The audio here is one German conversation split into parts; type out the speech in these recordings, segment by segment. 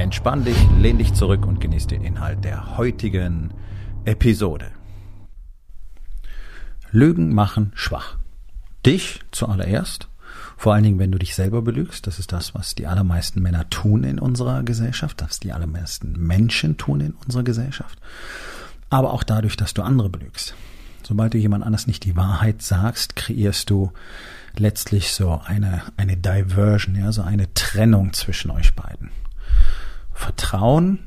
Entspann dich, lehn dich zurück und genieß den Inhalt der heutigen Episode. Lügen machen schwach. Dich zuallererst, vor allen Dingen, wenn du dich selber belügst. Das ist das, was die allermeisten Männer tun in unserer Gesellschaft, was die allermeisten Menschen tun in unserer Gesellschaft. Aber auch dadurch, dass du andere belügst. Sobald du jemand anders nicht die Wahrheit sagst, kreierst du letztlich so eine, eine Diversion, ja, so eine Trennung zwischen euch beiden. Vertrauen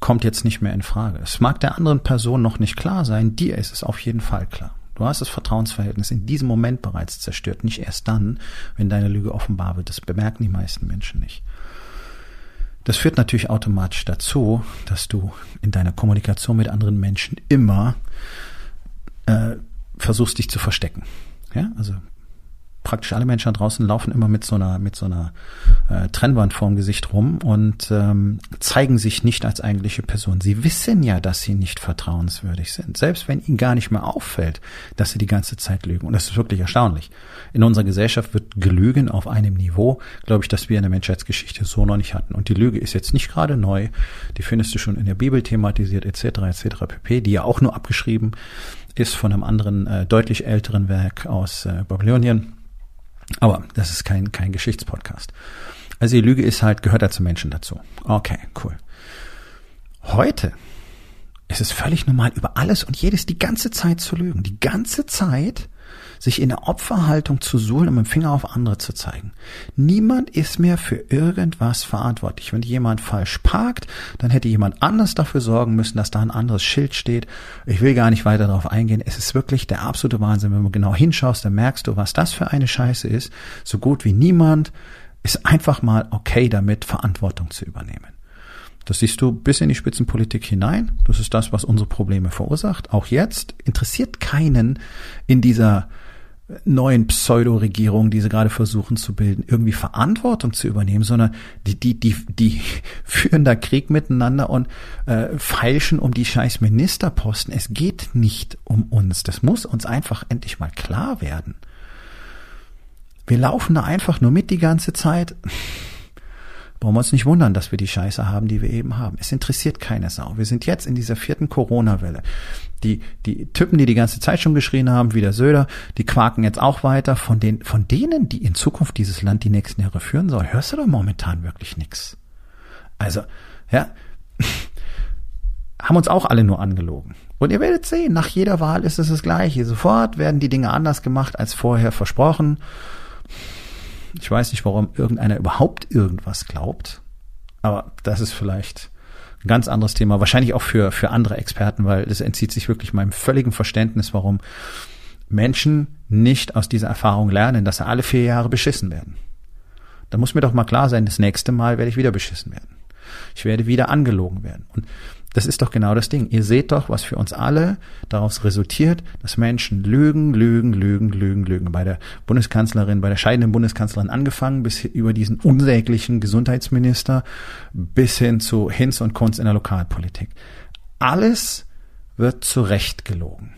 kommt jetzt nicht mehr in Frage. Es mag der anderen Person noch nicht klar sein, dir ist es auf jeden Fall klar. Du hast das Vertrauensverhältnis in diesem Moment bereits zerstört, nicht erst dann, wenn deine Lüge offenbar wird. Das bemerken die meisten Menschen nicht. Das führt natürlich automatisch dazu, dass du in deiner Kommunikation mit anderen Menschen immer äh, versuchst, dich zu verstecken. Ja, also praktisch alle Menschen da draußen laufen immer mit so einer mit so einer äh, Trennwand vorm Gesicht rum und ähm, zeigen sich nicht als eigentliche Person. Sie wissen ja, dass sie nicht vertrauenswürdig sind, selbst wenn ihnen gar nicht mehr auffällt, dass sie die ganze Zeit lügen. Und das ist wirklich erstaunlich. In unserer Gesellschaft wird gelügen auf einem Niveau, glaube ich, dass wir in der Menschheitsgeschichte so noch nicht hatten. Und die Lüge ist jetzt nicht gerade neu. Die findest du schon in der Bibel thematisiert etc. etc. pp. Die ja auch nur abgeschrieben ist von einem anderen äh, deutlich älteren Werk aus äh, Babylonien aber das ist kein, kein Geschichtspodcast. Also die Lüge ist halt, gehört da zum Menschen dazu. Okay, cool. Heute ist es völlig normal, über alles und jedes die ganze Zeit zu lügen. Die ganze Zeit sich in der Opferhaltung zu suhlen, um mit dem Finger auf andere zu zeigen. Niemand ist mehr für irgendwas verantwortlich. Wenn jemand falsch parkt, dann hätte jemand anders dafür sorgen müssen, dass da ein anderes Schild steht. Ich will gar nicht weiter darauf eingehen. Es ist wirklich der absolute Wahnsinn. Wenn du genau hinschaust, dann merkst du, was das für eine Scheiße ist. So gut wie niemand ist einfach mal okay damit, Verantwortung zu übernehmen. Das siehst du bis in die Spitzenpolitik hinein. Das ist das, was unsere Probleme verursacht. Auch jetzt interessiert keinen in dieser neuen Pseudo-Regierung, die sie gerade versuchen zu bilden, irgendwie Verantwortung zu übernehmen, sondern die, die, die, die führen da Krieg miteinander und äh, feilschen um die scheiß Ministerposten. Es geht nicht um uns. Das muss uns einfach endlich mal klar werden. Wir laufen da einfach nur mit die ganze Zeit brauchen wir uns nicht wundern, dass wir die Scheiße haben, die wir eben haben. Es interessiert keine Sau. Wir sind jetzt in dieser vierten Corona-Welle. Die, die Typen, die die ganze Zeit schon geschrien haben, wie der Söder, die quaken jetzt auch weiter. Von den, von denen, die in Zukunft dieses Land die nächsten Jahre führen soll, hörst du da momentan wirklich nichts. Also, ja, haben uns auch alle nur angelogen. Und ihr werdet sehen, nach jeder Wahl ist es das Gleiche. Sofort werden die Dinge anders gemacht als vorher versprochen. Ich weiß nicht, warum irgendeiner überhaupt irgendwas glaubt. Aber das ist vielleicht ein ganz anderes Thema. Wahrscheinlich auch für, für andere Experten, weil das entzieht sich wirklich meinem völligen Verständnis, warum Menschen nicht aus dieser Erfahrung lernen, dass sie alle vier Jahre beschissen werden. Da muss mir doch mal klar sein, das nächste Mal werde ich wieder beschissen werden. Ich werde wieder angelogen werden. Und das ist doch genau das Ding. Ihr seht doch, was für uns alle daraus resultiert, dass Menschen lügen, lügen, lügen, lügen, lügen. Bei der Bundeskanzlerin, bei der scheidenden Bundeskanzlerin angefangen, bis über diesen unsäglichen Gesundheitsminister, bis hin zu Hinz und Kunst in der Lokalpolitik. Alles wird zurecht gelogen.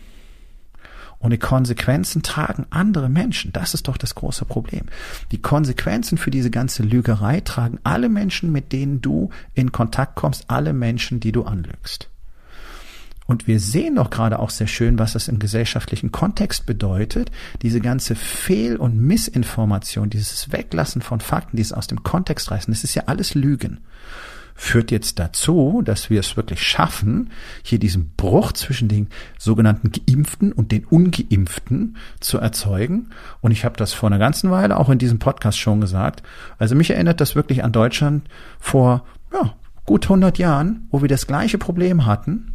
Und die Konsequenzen tragen andere Menschen. Das ist doch das große Problem. Die Konsequenzen für diese ganze Lügerei tragen alle Menschen, mit denen du in Kontakt kommst, alle Menschen, die du anlügst. Und wir sehen doch gerade auch sehr schön, was das im gesellschaftlichen Kontext bedeutet, diese ganze Fehl- und Missinformation, dieses Weglassen von Fakten, dieses aus dem Kontext reißen, das ist ja alles Lügen führt jetzt dazu, dass wir es wirklich schaffen, hier diesen Bruch zwischen den sogenannten Geimpften und den Ungeimpften zu erzeugen. Und ich habe das vor einer ganzen Weile auch in diesem Podcast schon gesagt. Also mich erinnert das wirklich an Deutschland vor ja, gut 100 Jahren, wo wir das gleiche Problem hatten,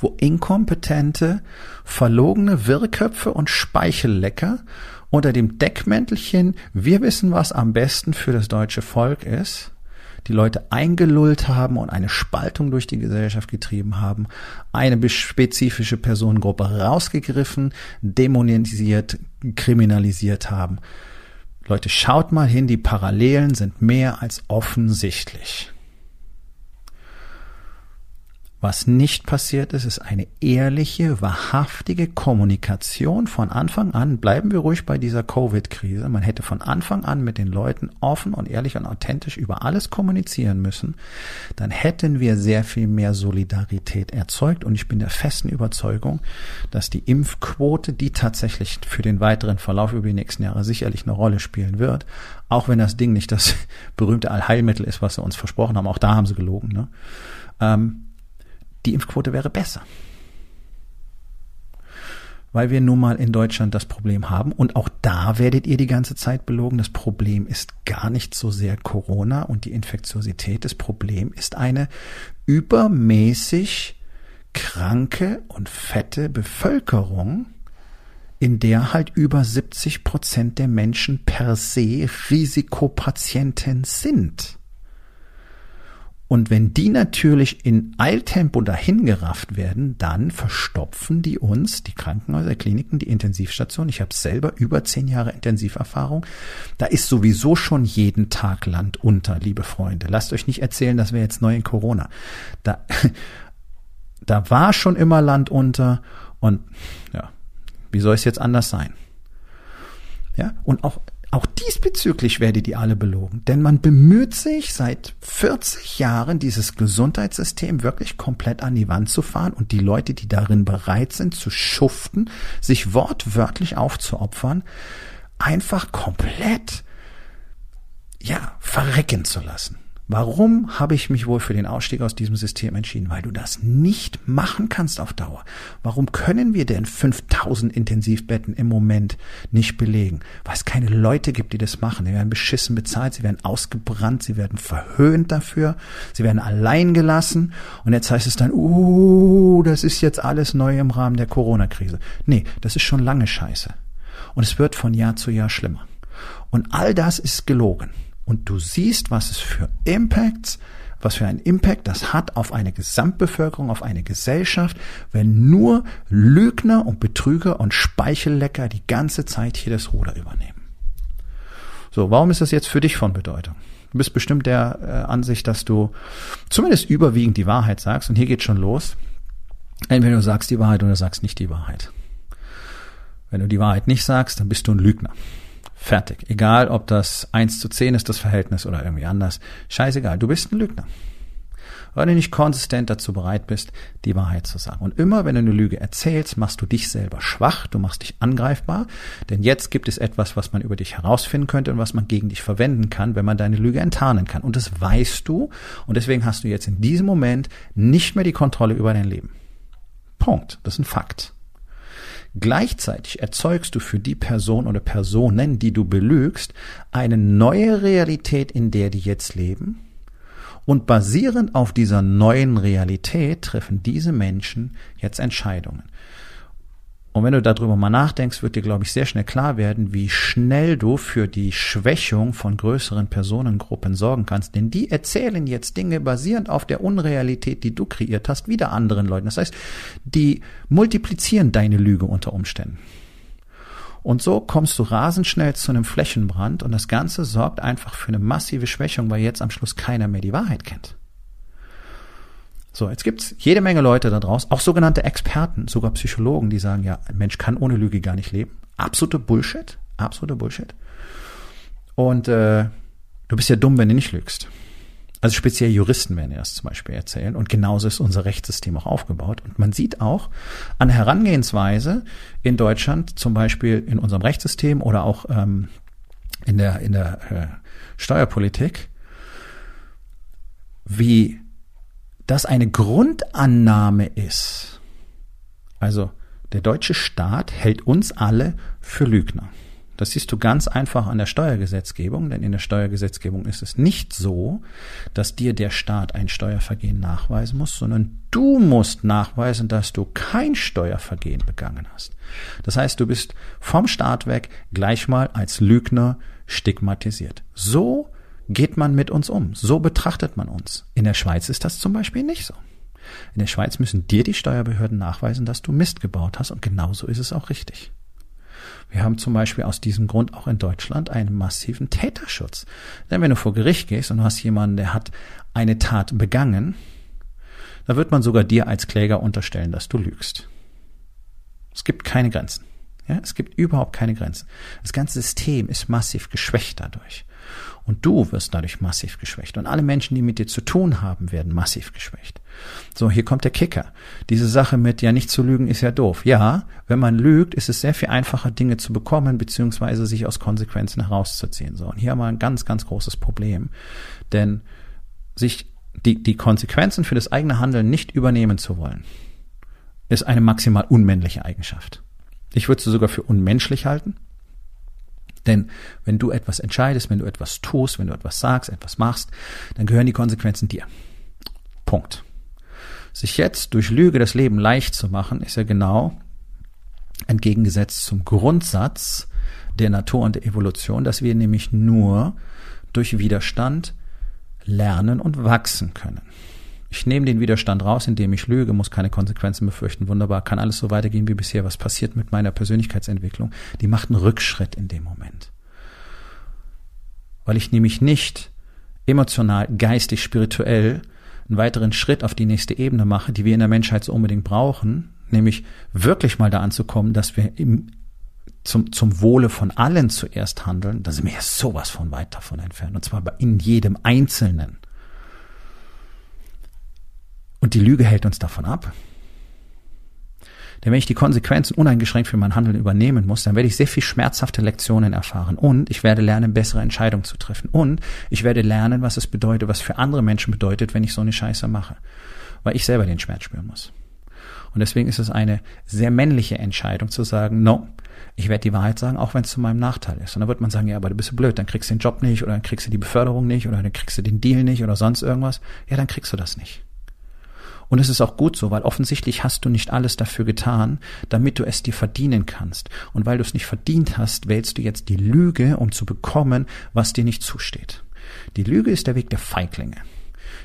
wo inkompetente, verlogene Wirrköpfe und Speichellecker unter dem Deckmäntelchen, wir wissen, was am besten für das deutsche Volk ist, die Leute eingelullt haben und eine Spaltung durch die Gesellschaft getrieben haben, eine spezifische Personengruppe rausgegriffen, dämonisiert, kriminalisiert haben. Leute, schaut mal hin, die Parallelen sind mehr als offensichtlich. Was nicht passiert ist, ist eine ehrliche, wahrhaftige Kommunikation von Anfang an. Bleiben wir ruhig bei dieser Covid-Krise. Man hätte von Anfang an mit den Leuten offen und ehrlich und authentisch über alles kommunizieren müssen. Dann hätten wir sehr viel mehr Solidarität erzeugt. Und ich bin der festen Überzeugung, dass die Impfquote, die tatsächlich für den weiteren Verlauf über die nächsten Jahre sicherlich eine Rolle spielen wird, auch wenn das Ding nicht das berühmte Allheilmittel ist, was sie uns versprochen haben, auch da haben sie gelogen, ne? Ähm, die Impfquote wäre besser. Weil wir nun mal in Deutschland das Problem haben und auch da werdet ihr die ganze Zeit belogen. Das Problem ist gar nicht so sehr Corona und die Infektiosität. Das Problem ist eine übermäßig kranke und fette Bevölkerung, in der halt über 70 Prozent der Menschen per se Risikopatienten sind. Und wenn die natürlich in Eiltempo dahingerafft werden, dann verstopfen die uns, die Krankenhäuser, Kliniken, die Intensivstation. Ich habe selber über zehn Jahre Intensiverfahrung. Da ist sowieso schon jeden Tag Land unter, liebe Freunde. Lasst euch nicht erzählen, dass wir jetzt neu in Corona. Da, da war schon immer Land unter und ja, wie soll es jetzt anders sein? Ja, und auch auch diesbezüglich werdet ihr alle belogen, denn man bemüht sich seit 40 Jahren, dieses Gesundheitssystem wirklich komplett an die Wand zu fahren und die Leute, die darin bereit sind zu schuften, sich wortwörtlich aufzuopfern, einfach komplett, ja, verrecken zu lassen. Warum habe ich mich wohl für den Ausstieg aus diesem System entschieden? Weil du das nicht machen kannst auf Dauer. Warum können wir denn 5000 Intensivbetten im Moment nicht belegen? Weil es keine Leute gibt, die das machen. Sie werden beschissen bezahlt, sie werden ausgebrannt, sie werden verhöhnt dafür, sie werden allein gelassen. Und jetzt heißt es dann, uh, das ist jetzt alles neu im Rahmen der Corona-Krise. Nee, das ist schon lange scheiße. Und es wird von Jahr zu Jahr schlimmer. Und all das ist gelogen und du siehst, was es für Impacts, was für einen Impact das hat auf eine Gesamtbevölkerung, auf eine Gesellschaft, wenn nur Lügner und Betrüger und Speichellecker die ganze Zeit hier das Ruder übernehmen. So, warum ist das jetzt für dich von Bedeutung? Du bist bestimmt der äh, Ansicht, dass du zumindest überwiegend die Wahrheit sagst und hier geht schon los. Entweder du sagst die Wahrheit oder du sagst nicht die Wahrheit. Wenn du die Wahrheit nicht sagst, dann bist du ein Lügner. Fertig. Egal, ob das eins zu zehn ist, das Verhältnis oder irgendwie anders. Scheißegal. Du bist ein Lügner. Weil du nicht konsistent dazu bereit bist, die Wahrheit zu sagen. Und immer, wenn du eine Lüge erzählst, machst du dich selber schwach, du machst dich angreifbar, denn jetzt gibt es etwas, was man über dich herausfinden könnte und was man gegen dich verwenden kann, wenn man deine Lüge enttarnen kann. Und das weißt du und deswegen hast du jetzt in diesem Moment nicht mehr die Kontrolle über dein Leben. Punkt. Das ist ein Fakt. Gleichzeitig erzeugst du für die Person oder Personen, die du belügst, eine neue Realität, in der die jetzt leben. Und basierend auf dieser neuen Realität treffen diese Menschen jetzt Entscheidungen. Und wenn du darüber mal nachdenkst, wird dir, glaube ich, sehr schnell klar werden, wie schnell du für die Schwächung von größeren Personengruppen sorgen kannst. Denn die erzählen jetzt Dinge basierend auf der Unrealität, die du kreiert hast, wieder anderen Leuten. Das heißt, die multiplizieren deine Lüge unter Umständen. Und so kommst du rasend schnell zu einem Flächenbrand und das Ganze sorgt einfach für eine massive Schwächung, weil jetzt am Schluss keiner mehr die Wahrheit kennt. So, jetzt gibt's jede Menge Leute da draußen, auch sogenannte Experten, sogar Psychologen, die sagen, ja, ein Mensch kann ohne Lüge gar nicht leben. Absolute Bullshit, absolute Bullshit. Und äh, du bist ja dumm, wenn du nicht lügst. Also speziell Juristen werden das zum Beispiel erzählen. Und genauso ist unser Rechtssystem auch aufgebaut. Und man sieht auch an Herangehensweise in Deutschland, zum Beispiel in unserem Rechtssystem oder auch ähm, in der, in der äh, Steuerpolitik, wie das eine Grundannahme ist. Also der deutsche Staat hält uns alle für Lügner. Das siehst du ganz einfach an der Steuergesetzgebung, denn in der Steuergesetzgebung ist es nicht so, dass dir der Staat ein Steuervergehen nachweisen muss, sondern du musst nachweisen, dass du kein Steuervergehen begangen hast. Das heißt, du bist vom Staat weg gleich mal als Lügner stigmatisiert. So geht man mit uns um. So betrachtet man uns. In der Schweiz ist das zum Beispiel nicht so. In der Schweiz müssen dir die Steuerbehörden nachweisen, dass du Mist gebaut hast und genauso ist es auch richtig. Wir haben zum Beispiel aus diesem Grund auch in Deutschland einen massiven Täterschutz. Denn wenn du vor Gericht gehst und du hast jemanden, der hat eine Tat begangen, da wird man sogar dir als Kläger unterstellen, dass du lügst. Es gibt keine Grenzen. Ja, es gibt überhaupt keine Grenzen. Das ganze System ist massiv geschwächt dadurch. Und du wirst dadurch massiv geschwächt. Und alle Menschen, die mit dir zu tun haben, werden massiv geschwächt. So, hier kommt der Kicker. Diese Sache mit, ja, nicht zu lügen ist ja doof. Ja, wenn man lügt, ist es sehr viel einfacher, Dinge zu bekommen, beziehungsweise sich aus Konsequenzen herauszuziehen. So, und hier haben wir ein ganz, ganz großes Problem. Denn sich die, die Konsequenzen für das eigene Handeln nicht übernehmen zu wollen, ist eine maximal unmännliche Eigenschaft. Ich würde sie sogar für unmenschlich halten. Denn wenn du etwas entscheidest, wenn du etwas tust, wenn du etwas sagst, etwas machst, dann gehören die Konsequenzen dir. Punkt. Sich jetzt durch Lüge das Leben leicht zu machen, ist ja genau entgegengesetzt zum Grundsatz der Natur und der Evolution, dass wir nämlich nur durch Widerstand lernen und wachsen können. Ich nehme den Widerstand raus, indem ich lüge, muss keine Konsequenzen befürchten. Wunderbar, kann alles so weitergehen wie bisher. Was passiert mit meiner Persönlichkeitsentwicklung? Die macht einen Rückschritt in dem Moment. Weil ich nämlich nicht emotional, geistig, spirituell einen weiteren Schritt auf die nächste Ebene mache, die wir in der Menschheit so unbedingt brauchen, nämlich wirklich mal da anzukommen, dass wir im, zum, zum Wohle von allen zuerst handeln, da sind wir ja sowas von weit davon entfernt. Und zwar in jedem Einzelnen. Und die Lüge hält uns davon ab. Denn wenn ich die Konsequenzen uneingeschränkt für mein Handeln übernehmen muss, dann werde ich sehr viel schmerzhafte Lektionen erfahren und ich werde lernen, bessere Entscheidungen zu treffen und ich werde lernen, was es bedeutet, was für andere Menschen bedeutet, wenn ich so eine Scheiße mache, weil ich selber den Schmerz spüren muss. Und deswegen ist es eine sehr männliche Entscheidung zu sagen, no, ich werde die Wahrheit sagen, auch wenn es zu meinem Nachteil ist. Und dann wird man sagen, ja, aber du bist blöd, dann kriegst du den Job nicht oder dann kriegst du die Beförderung nicht oder dann kriegst du den Deal nicht oder sonst irgendwas. Ja, dann kriegst du das nicht. Und es ist auch gut so, weil offensichtlich hast du nicht alles dafür getan, damit du es dir verdienen kannst. Und weil du es nicht verdient hast, wählst du jetzt die Lüge, um zu bekommen, was dir nicht zusteht. Die Lüge ist der Weg der Feiglinge.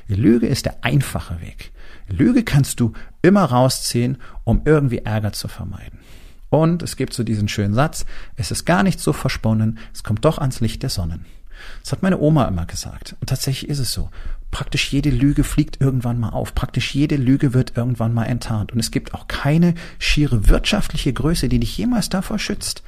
Die Lüge ist der einfache Weg. Lüge kannst du immer rausziehen, um irgendwie Ärger zu vermeiden. Und es gibt so diesen schönen Satz, es ist gar nicht so versponnen, es kommt doch ans Licht der Sonnen. Das hat meine Oma immer gesagt. Und tatsächlich ist es so praktisch jede Lüge fliegt irgendwann mal auf. Praktisch jede Lüge wird irgendwann mal enttarnt. Und es gibt auch keine schiere wirtschaftliche Größe, die dich jemals davor schützt.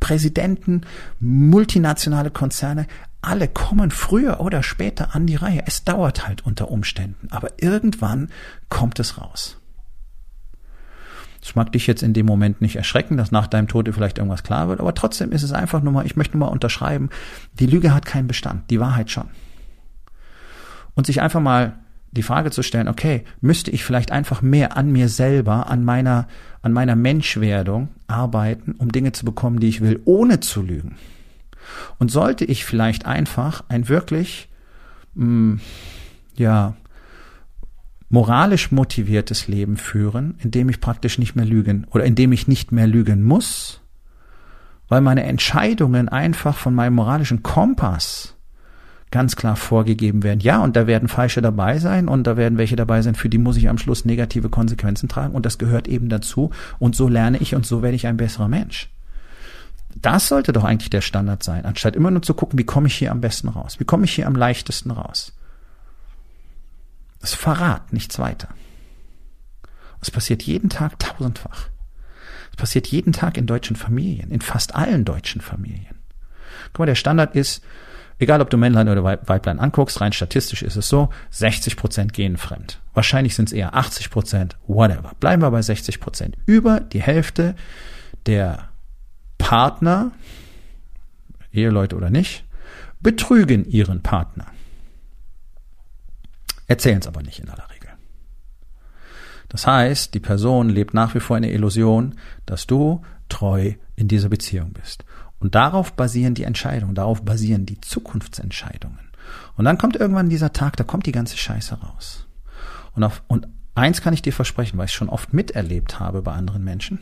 Präsidenten, multinationale Konzerne, alle kommen früher oder später an die Reihe. Es dauert halt unter Umständen. Aber irgendwann kommt es raus. Das mag dich jetzt in dem Moment nicht erschrecken, dass nach deinem Tode vielleicht irgendwas klar wird, aber trotzdem ist es einfach nur mal, ich möchte nur mal unterschreiben, die Lüge hat keinen Bestand, die Wahrheit schon und sich einfach mal die Frage zu stellen, okay, müsste ich vielleicht einfach mehr an mir selber, an meiner, an meiner Menschwerdung arbeiten, um Dinge zu bekommen, die ich will, ohne zu lügen? Und sollte ich vielleicht einfach ein wirklich, mh, mm, ja, moralisch motiviertes Leben führen, in dem ich praktisch nicht mehr lügen oder in dem ich nicht mehr lügen muss, weil meine Entscheidungen einfach von meinem moralischen Kompass ganz klar vorgegeben werden. Ja, und da werden Falsche dabei sein und da werden welche dabei sein, für die muss ich am Schluss negative Konsequenzen tragen und das gehört eben dazu und so lerne ich und so werde ich ein besserer Mensch. Das sollte doch eigentlich der Standard sein, anstatt immer nur zu gucken, wie komme ich hier am besten raus? Wie komme ich hier am leichtesten raus? Das Verrat, nichts weiter. Es passiert jeden Tag tausendfach. Es passiert jeden Tag in deutschen Familien, in fast allen deutschen Familien. Guck mal, der Standard ist, Egal, ob du Männlein oder Weiblein anguckst, rein statistisch ist es so, 60 Prozent gehen fremd. Wahrscheinlich sind es eher 80 Prozent, whatever. Bleiben wir bei 60 Prozent. Über die Hälfte der Partner, Eheleute oder nicht, betrügen ihren Partner. Erzählen es aber nicht in aller Regel. Das heißt, die Person lebt nach wie vor in der Illusion, dass du treu in dieser Beziehung bist. Und darauf basieren die Entscheidungen, darauf basieren die Zukunftsentscheidungen. Und dann kommt irgendwann dieser Tag, da kommt die ganze Scheiße raus. Und, auf, und eins kann ich dir versprechen, weil ich schon oft miterlebt habe bei anderen Menschen.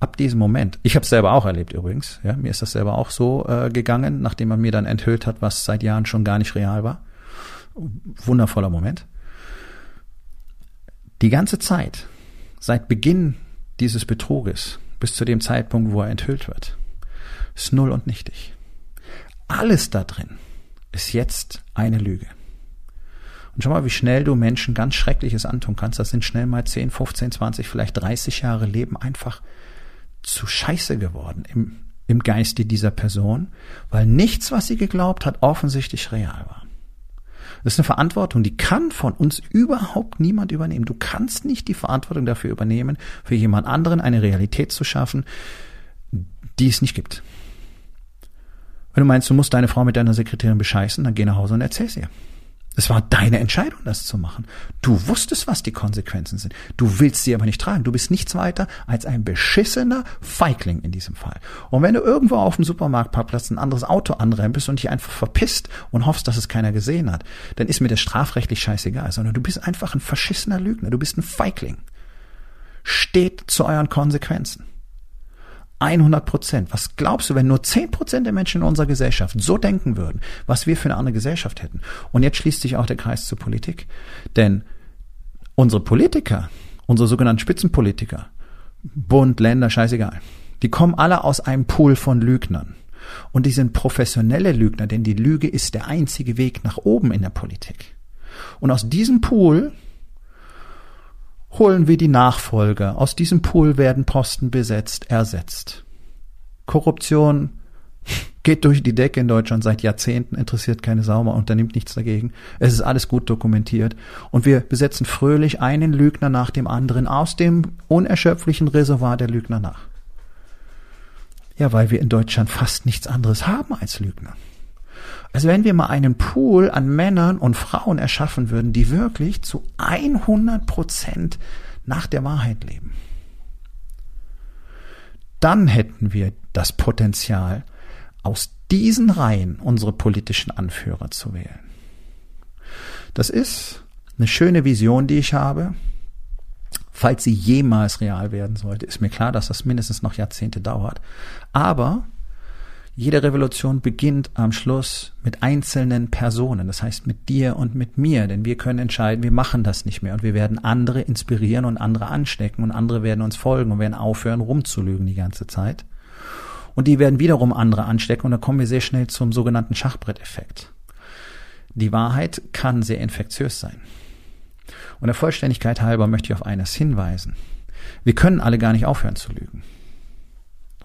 ab diesem Moment, ich habe es selber auch erlebt übrigens, ja, mir ist das selber auch so äh, gegangen, nachdem man mir dann enthüllt hat, was seit Jahren schon gar nicht real war. Wundervoller Moment. Die ganze Zeit, seit Beginn dieses Betruges bis zu dem Zeitpunkt, wo er enthüllt wird, ist null und nichtig. Alles da drin ist jetzt eine Lüge. Und schau mal, wie schnell du Menschen ganz Schreckliches antun kannst. Das sind schnell mal 10, 15, 20, vielleicht 30 Jahre Leben einfach zu Scheiße geworden im, im Geiste dieser Person, weil nichts, was sie geglaubt hat, offensichtlich real war. Das ist eine Verantwortung, die kann von uns überhaupt niemand übernehmen. Du kannst nicht die Verantwortung dafür übernehmen, für jemand anderen eine Realität zu schaffen, die es nicht gibt. Wenn du meinst, du musst deine Frau mit deiner Sekretärin bescheißen, dann geh nach Hause und erzähl sie. Es war deine Entscheidung, das zu machen. Du wusstest, was die Konsequenzen sind. Du willst sie aber nicht tragen. Du bist nichts weiter als ein beschissener Feigling in diesem Fall. Und wenn du irgendwo auf dem Supermarktparkplatz ein anderes Auto anrempelst und dich einfach verpisst und hoffst, dass es keiner gesehen hat, dann ist mir das strafrechtlich scheißegal, sondern du bist einfach ein verschissener Lügner. Du bist ein Feigling. Steht zu euren Konsequenzen. 100 Prozent. Was glaubst du, wenn nur 10 Prozent der Menschen in unserer Gesellschaft so denken würden, was wir für eine andere Gesellschaft hätten? Und jetzt schließt sich auch der Kreis zur Politik. Denn unsere Politiker, unsere sogenannten Spitzenpolitiker, Bund, Länder, scheißegal, die kommen alle aus einem Pool von Lügnern. Und die sind professionelle Lügner, denn die Lüge ist der einzige Weg nach oben in der Politik. Und aus diesem Pool holen wir die Nachfolger. Aus diesem Pool werden Posten besetzt, ersetzt. Korruption geht durch die Decke in Deutschland seit Jahrzehnten, interessiert keine Sau, man unternimmt nichts dagegen. Es ist alles gut dokumentiert. Und wir besetzen fröhlich einen Lügner nach dem anderen aus dem unerschöpflichen Reservoir der Lügner nach. Ja, weil wir in Deutschland fast nichts anderes haben als Lügner. Also wenn wir mal einen Pool an Männern und Frauen erschaffen würden, die wirklich zu 100 Prozent nach der Wahrheit leben, dann hätten wir das Potenzial, aus diesen Reihen unsere politischen Anführer zu wählen. Das ist eine schöne Vision, die ich habe. Falls sie jemals real werden sollte, ist mir klar, dass das mindestens noch Jahrzehnte dauert. Aber jede Revolution beginnt am Schluss mit einzelnen Personen, das heißt mit dir und mit mir, denn wir können entscheiden, wir machen das nicht mehr und wir werden andere inspirieren und andere anstecken und andere werden uns folgen und werden aufhören rumzulügen die ganze Zeit. Und die werden wiederum andere anstecken und da kommen wir sehr schnell zum sogenannten Schachbretteffekt. Die Wahrheit kann sehr infektiös sein. Und der Vollständigkeit halber möchte ich auf eines hinweisen. Wir können alle gar nicht aufhören zu lügen.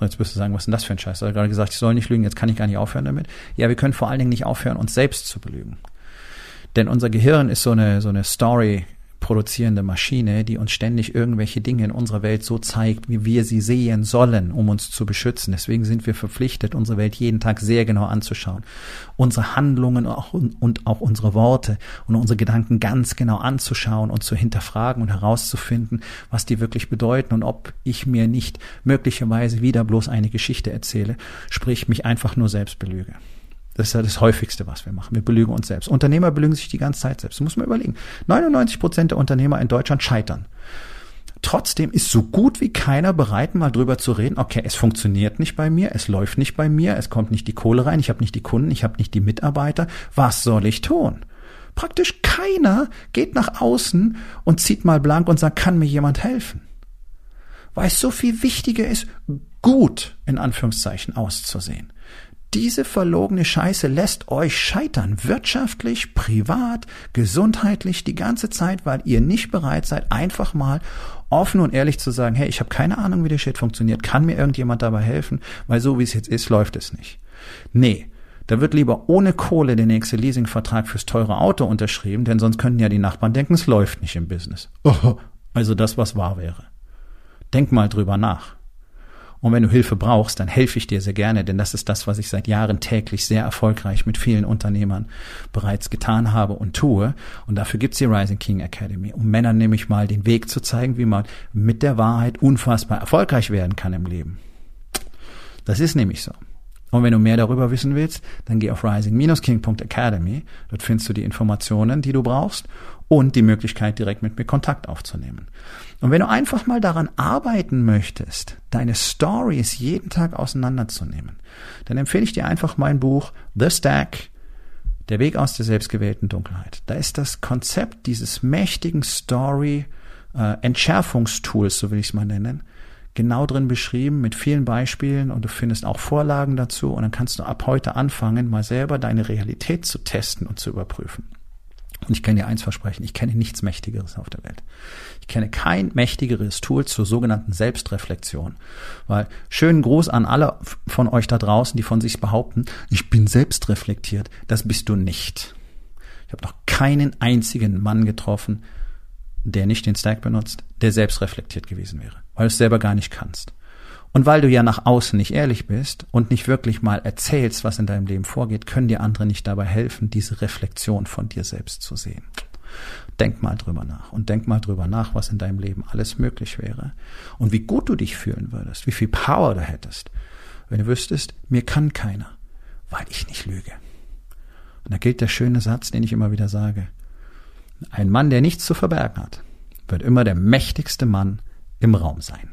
Jetzt wirst du sagen, was ist denn das für ein Scheiß? Du hast gerade gesagt, ich soll nicht lügen, jetzt kann ich gar nicht aufhören damit. Ja, wir können vor allen Dingen nicht aufhören, uns selbst zu belügen. Denn unser Gehirn ist so eine, so eine Story produzierende Maschine, die uns ständig irgendwelche Dinge in unserer Welt so zeigt, wie wir sie sehen sollen, um uns zu beschützen. Deswegen sind wir verpflichtet, unsere Welt jeden Tag sehr genau anzuschauen. Unsere Handlungen und auch unsere Worte und unsere Gedanken ganz genau anzuschauen und zu hinterfragen und herauszufinden, was die wirklich bedeuten und ob ich mir nicht möglicherweise wieder bloß eine Geschichte erzähle, sprich mich einfach nur selbst belüge. Das ist ja das häufigste, was wir machen. Wir belügen uns selbst. Unternehmer belügen sich die ganze Zeit selbst. Das muss man überlegen. 99 Prozent der Unternehmer in Deutschland scheitern. Trotzdem ist so gut wie keiner bereit, mal drüber zu reden, okay, es funktioniert nicht bei mir, es läuft nicht bei mir, es kommt nicht die Kohle rein, ich habe nicht die Kunden, ich habe nicht die Mitarbeiter. Was soll ich tun? Praktisch keiner geht nach außen und zieht mal blank und sagt, kann mir jemand helfen? Weil es so viel wichtiger ist, gut in Anführungszeichen auszusehen. Diese verlogene Scheiße lässt euch scheitern, wirtschaftlich, privat, gesundheitlich, die ganze Zeit, weil ihr nicht bereit seid, einfach mal offen und ehrlich zu sagen, hey, ich habe keine Ahnung, wie der Shit funktioniert, kann mir irgendjemand dabei helfen, weil so wie es jetzt ist, läuft es nicht. Nee, da wird lieber ohne Kohle der nächste Leasingvertrag fürs teure Auto unterschrieben, denn sonst könnten ja die Nachbarn denken, es läuft nicht im Business. Also das, was wahr wäre. Denk mal drüber nach. Und wenn du Hilfe brauchst, dann helfe ich dir sehr gerne, denn das ist das, was ich seit Jahren täglich sehr erfolgreich mit vielen Unternehmern bereits getan habe und tue. Und dafür gibt's die Rising King Academy, um Männern nämlich mal den Weg zu zeigen, wie man mit der Wahrheit unfassbar erfolgreich werden kann im Leben. Das ist nämlich so. Und wenn du mehr darüber wissen willst, dann geh auf rising-king.academy. Dort findest du die Informationen, die du brauchst und die Möglichkeit, direkt mit mir Kontakt aufzunehmen. Und wenn du einfach mal daran arbeiten möchtest, deine Stories jeden Tag auseinanderzunehmen, dann empfehle ich dir einfach mein Buch The Stack, der Weg aus der selbstgewählten Dunkelheit. Da ist das Konzept dieses mächtigen Story äh, Entschärfungstools, so will ich es mal nennen, genau drin beschrieben mit vielen Beispielen und du findest auch Vorlagen dazu und dann kannst du ab heute anfangen, mal selber deine Realität zu testen und zu überprüfen. Und ich kann dir eins versprechen, ich kenne nichts Mächtigeres auf der Welt. Ich kenne kein mächtigeres Tool zur sogenannten Selbstreflexion. Weil schönen Gruß an alle von euch da draußen, die von sich behaupten, ich bin selbstreflektiert. Das bist du nicht. Ich habe noch keinen einzigen Mann getroffen, der nicht den Stack benutzt, der selbst reflektiert gewesen wäre, weil du es selber gar nicht kannst. Und weil du ja nach außen nicht ehrlich bist und nicht wirklich mal erzählst, was in deinem Leben vorgeht, können dir andere nicht dabei helfen, diese Reflexion von dir selbst zu sehen. Denk mal drüber nach und denk mal drüber nach, was in deinem Leben alles möglich wäre und wie gut du dich fühlen würdest, wie viel Power du hättest, wenn du wüsstest, mir kann keiner, weil ich nicht lüge. Und da gilt der schöne Satz, den ich immer wieder sage. Ein Mann, der nichts zu verbergen hat, wird immer der mächtigste Mann im Raum sein.